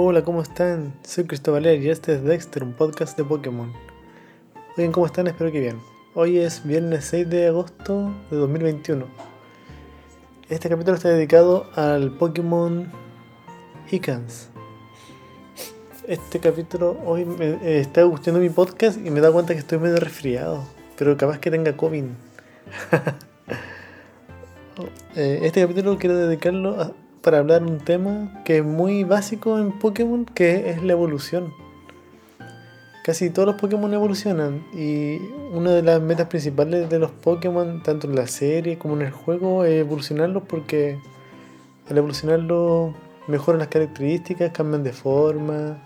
Hola, ¿cómo están? Soy Cristóbal y este es Dexter, un podcast de Pokémon. Oigan, ¿cómo están? Espero que bien. Hoy es viernes 6 de agosto de 2021. Este capítulo está dedicado al Pokémon Icans. Este capítulo hoy me eh, está gustando mi podcast y me da cuenta que estoy medio resfriado, pero capaz que tenga COVID. Eh, este capítulo quiero dedicarlo a, para hablar un tema que es muy básico en Pokémon, que es la evolución. Casi todos los Pokémon evolucionan y una de las metas principales de los Pokémon, tanto en la serie como en el juego, es evolucionarlos porque al evolucionarlos mejoran las características, cambian de forma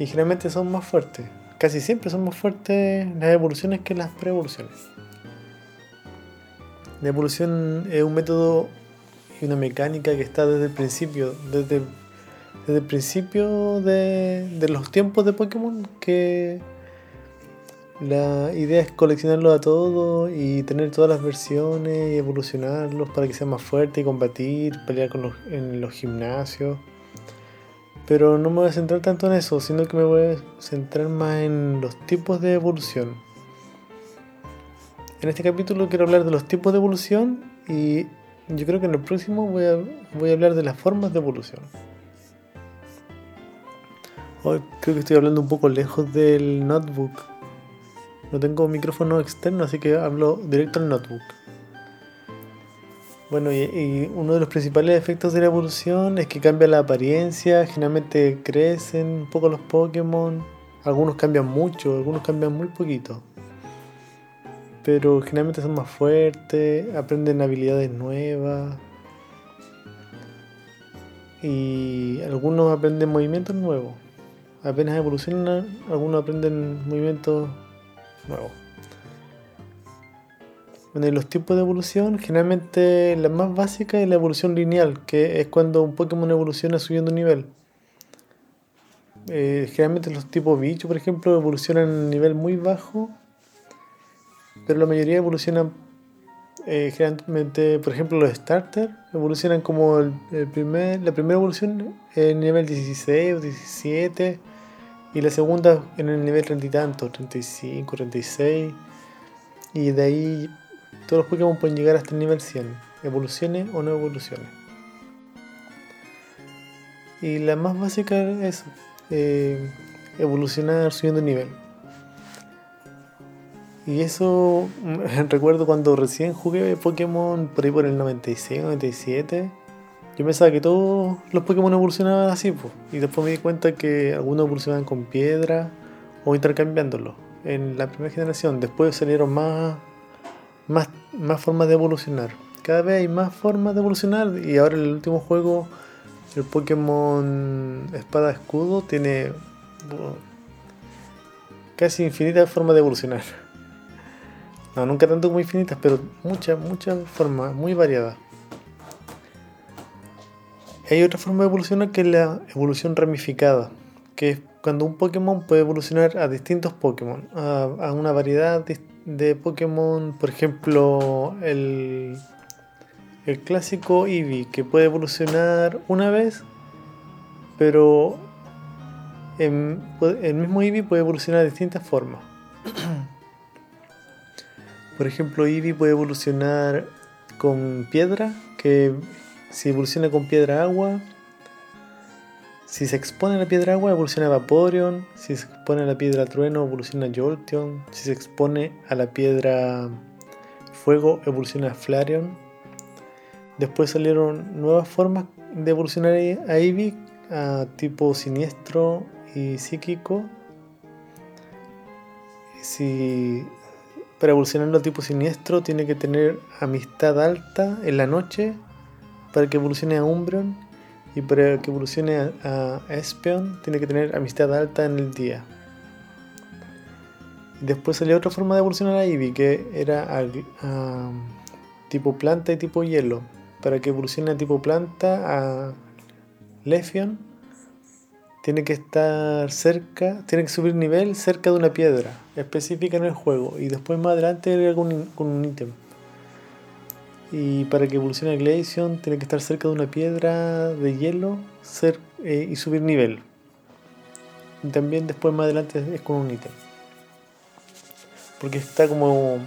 y generalmente son más fuertes. Casi siempre son más fuertes las evoluciones que las pre-evoluciones. La evolución es un método y una mecánica que está desde el principio, desde, desde el principio de, de los tiempos de Pokémon, que la idea es coleccionarlos a todos y tener todas las versiones y evolucionarlos para que sean más fuertes y combatir, pelear con los, en los gimnasios. Pero no me voy a centrar tanto en eso, sino que me voy a centrar más en los tipos de evolución. En este capítulo quiero hablar de los tipos de evolución y yo creo que en el próximo voy a, voy a hablar de las formas de evolución. Creo que estoy hablando un poco lejos del notebook. No tengo micrófono externo, así que hablo directo al notebook. Bueno, y, y, uno de los principales efectos de la evolución es que cambia la apariencia, generalmente crecen un poco los Pokémon, algunos cambian mucho, algunos cambian muy poquito pero generalmente son más fuertes, aprenden habilidades nuevas y algunos aprenden movimientos nuevos. Apenas evolucionan, algunos aprenden movimientos nuevos. Bueno, y los tipos de evolución, generalmente la más básica es la evolución lineal, que es cuando un Pokémon evoluciona subiendo nivel. Eh, generalmente los tipos bicho, por ejemplo, evolucionan a nivel muy bajo pero la mayoría evolucionan eh, generalmente, por ejemplo, los starters evolucionan como el, primer, la primera evolución en el nivel 16 o 17 y la segunda en el nivel 30 y tanto, 35, 36 y de ahí todos los Pokémon pueden llegar hasta el nivel 100, evoluciones o no evoluciones. Y la más básica es eh, evolucionar subiendo nivel. Y eso recuerdo cuando recién jugué Pokémon por ahí por el 96, 97. Yo pensaba que todos los Pokémon evolucionaban así, pues. Y después me di cuenta que algunos evolucionaban con piedra o intercambiándolo en la primera generación. Después salieron más, más, más formas de evolucionar. Cada vez hay más formas de evolucionar. Y ahora en el último juego, el Pokémon Espada Escudo tiene casi infinitas formas de evolucionar. No, nunca tanto como infinitas, pero muchas, muchas formas, muy variadas. Hay otra forma de evolucionar que es la evolución ramificada, que es cuando un Pokémon puede evolucionar a distintos Pokémon, a, una variedad de Pokémon, por ejemplo, el, el clásico Eevee, que puede evolucionar una vez, pero el mismo Eevee puede evolucionar de distintas formas. Por ejemplo, Eevee puede evolucionar con piedra, que si evoluciona con piedra agua, si se expone a la piedra agua, evoluciona Vaporeon, si se expone a la piedra trueno, evoluciona Jolteon, si se expone a la piedra fuego, evoluciona Flareon. Después salieron nuevas formas de evolucionar a Eevee, a tipo siniestro y psíquico. Si para evolucionar a tipo siniestro tiene que tener amistad alta en la noche para que evolucione a Umbreon y para que evolucione a, Espeon tiene que tener amistad alta en el día. después salió otra forma de evolucionar a Eevee que era a, tipo planta y tipo hielo. Para que evolucione a tipo planta a Lefion tiene que estar cerca, tiene que subir nivel cerca de una piedra específica en el juego y después más adelante con un ítem. Y para que evolucione Glaceon tiene que estar cerca de una piedra de hielo eh, y subir nivel. y también después más adelante es con un ítem. Porque está como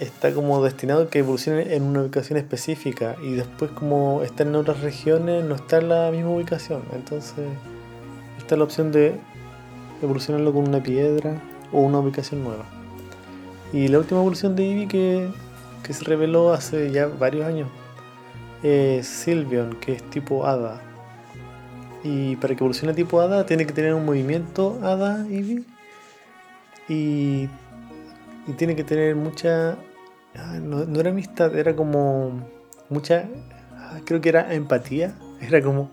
está como destinado a que evolucione en una ubicación específica y después como está en otras regiones no está en la misma ubicación. Entonces está la opción de evolucionarlo con una piedra o una ubicación nueva. Y la última evolución de Eevee que, que se reveló hace ya varios años es Sylveon, que es tipo hada. Y para que evolucione tipo hada tiene que tener un movimiento hada Eevee y y tiene que tener mucha. Ah, no, era amistad, era como. Mucha. Ah, creo que era empatía. Era como.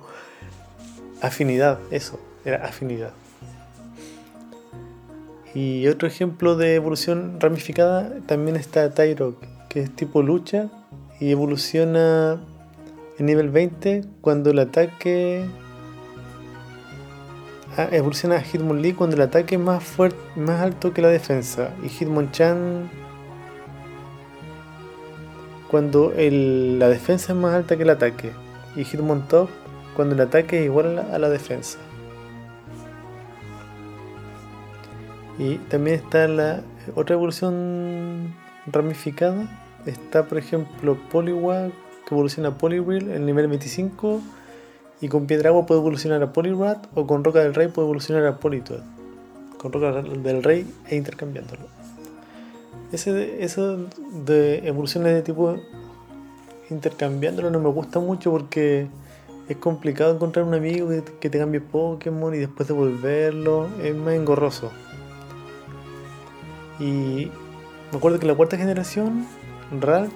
Afinidad, eso. Era afinidad. Y otro ejemplo de evolución ramificada también está Tyrok, que es tipo lucha y evoluciona en nivel 20 cuando el ataque evoluciona a Hitmonlee cuando el ataque es más fuerte, más alto que la defensa. Y Hitmonchan cuando la defensa es más alta que el ataque. Y Hitmontop cuando el ataque es igual a la, defensa. Y también está la otra evolución ramificada. Está por ejemplo Poliwag que evoluciona a Poliwheel en el nivel 25 y con piedra agua puede evolucionar a Poliwrath o con roca del rey puede evolucionar a Politoed. Con roca del rey e intercambiándolo. Ese eso de evoluciones de tipo intercambiándolo no me gusta mucho porque es complicado encontrar un amigo que, te cambie Pokémon y después devolverlo. Es más engorroso. Y me acuerdo que la cuarta generación, Ralt,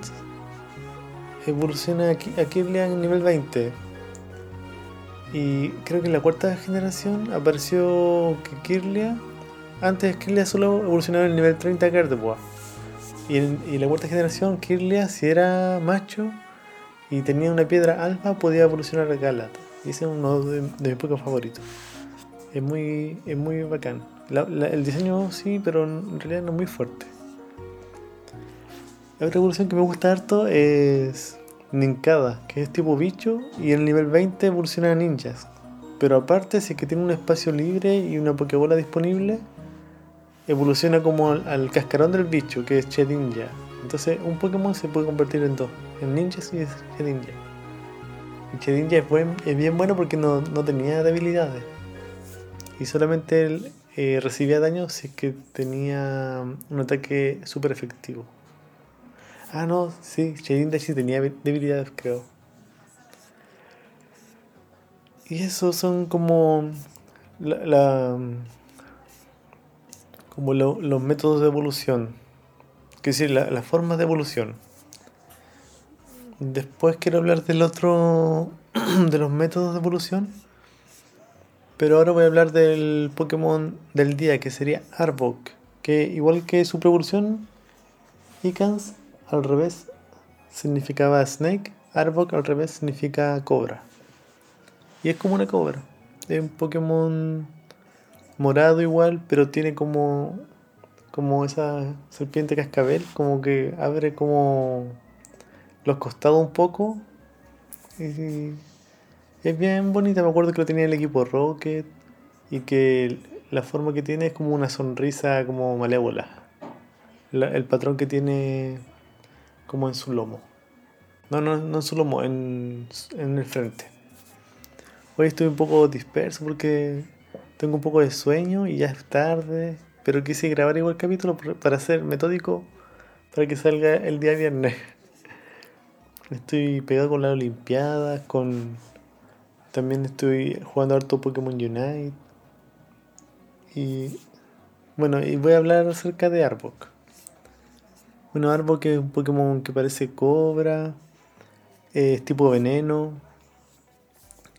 evoluciona a Kirlian en nivel 20 y creo que en la cuarta generación apareció Kirlia. Antes Kirlia solo evolucionaba en el nivel 30 Gardevoir. Y en, la cuarta generación, Kirlia, si era macho y tenía una piedra alfa, podía evolucionar a Galat. Y ese es uno de, mis pocos favoritos. Es muy, es muy bacán. el diseño sí, pero en realidad no es muy fuerte. La otra evolución que me gusta harto es Ninkada, que es tipo bicho, y en el nivel 20 evoluciona a ninjas. Pero aparte, si es que tiene un espacio libre y una Pokébola disponible, evoluciona como al, cascarón del bicho, que es Chedinja. Entonces, un Pokémon se puede convertir en dos: en ninjas y Chedinja. Y Chedinja es, bien bueno porque no, tenía debilidades. Y solamente él eh, recibía daño si es que tenía un ataque súper efectivo. Ah, no, sí, Shading sí tenía debilidades, creo. Y esos son como la, como los métodos de evolución. Que decir, las la formas de evolución. Después quiero hablar del otro de los métodos de evolución. Pero ahora voy a hablar del Pokémon del día, que sería Arbok. Que igual que su evolución, Icans al revés significaba snake, Arbok al revés significa cobra. Y es como una cobra. Es un Pokémon morado igual, pero tiene como como esa serpiente cascabel, como que abre como los costados un poco. Y es bien bonita, me acuerdo que lo tenía el equipo Rocket y que la forma que tiene es como una sonrisa como malévola. el patrón que tiene como en su lomo. No, no, no en su lomo, en, en el frente. Hoy estoy un poco disperso porque tengo un poco de sueño y ya es tarde, pero quise grabar igual capítulo para ser metódico para que salga el día viernes. Estoy pegado con la Olimpiada, con también estoy jugando harto Pokémon Unite. Y bueno, y voy a hablar acerca de Arbok. Bueno, Arbok es un Pokémon que parece cobra, es tipo veneno.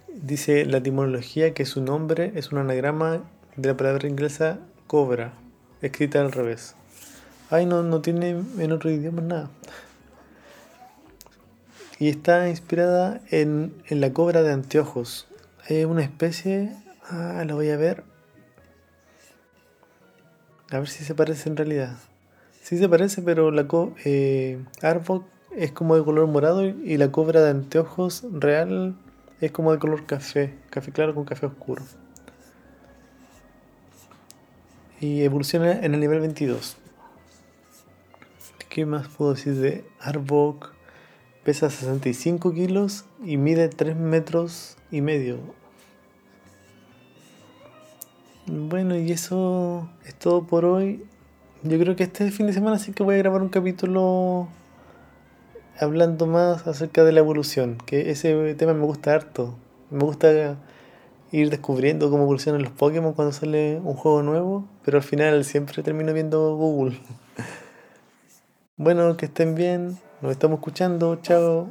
Dice la etimología que su nombre es un anagrama de la palabra inglesa cobra, escrita al revés. Ay, no, no tiene en otro idioma nada. Y está inspirada en, en la cobra de anteojos. Es una especie. Ah, la voy a ver. A ver si se parece en realidad. Sí se parece, pero la co eh, Arbok es como de color morado y la cobra de anteojos real es como de color café, café claro con café oscuro. y evoluciona en el nivel 22. ¿Qué más puedo decir de Arbok? Pesa 65 kilos y mide 3 metros y medio. Bueno, y eso es todo por hoy. Yo creo que este fin de semana sí que voy a grabar un capítulo hablando más acerca de la evolución, que ese tema me gusta harto. Me gusta ir descubriendo cómo evolucionan los Pokémon cuando sale un juego nuevo, pero al final siempre termino viendo Google. bueno, que estén bien, nos estamos escuchando, chao.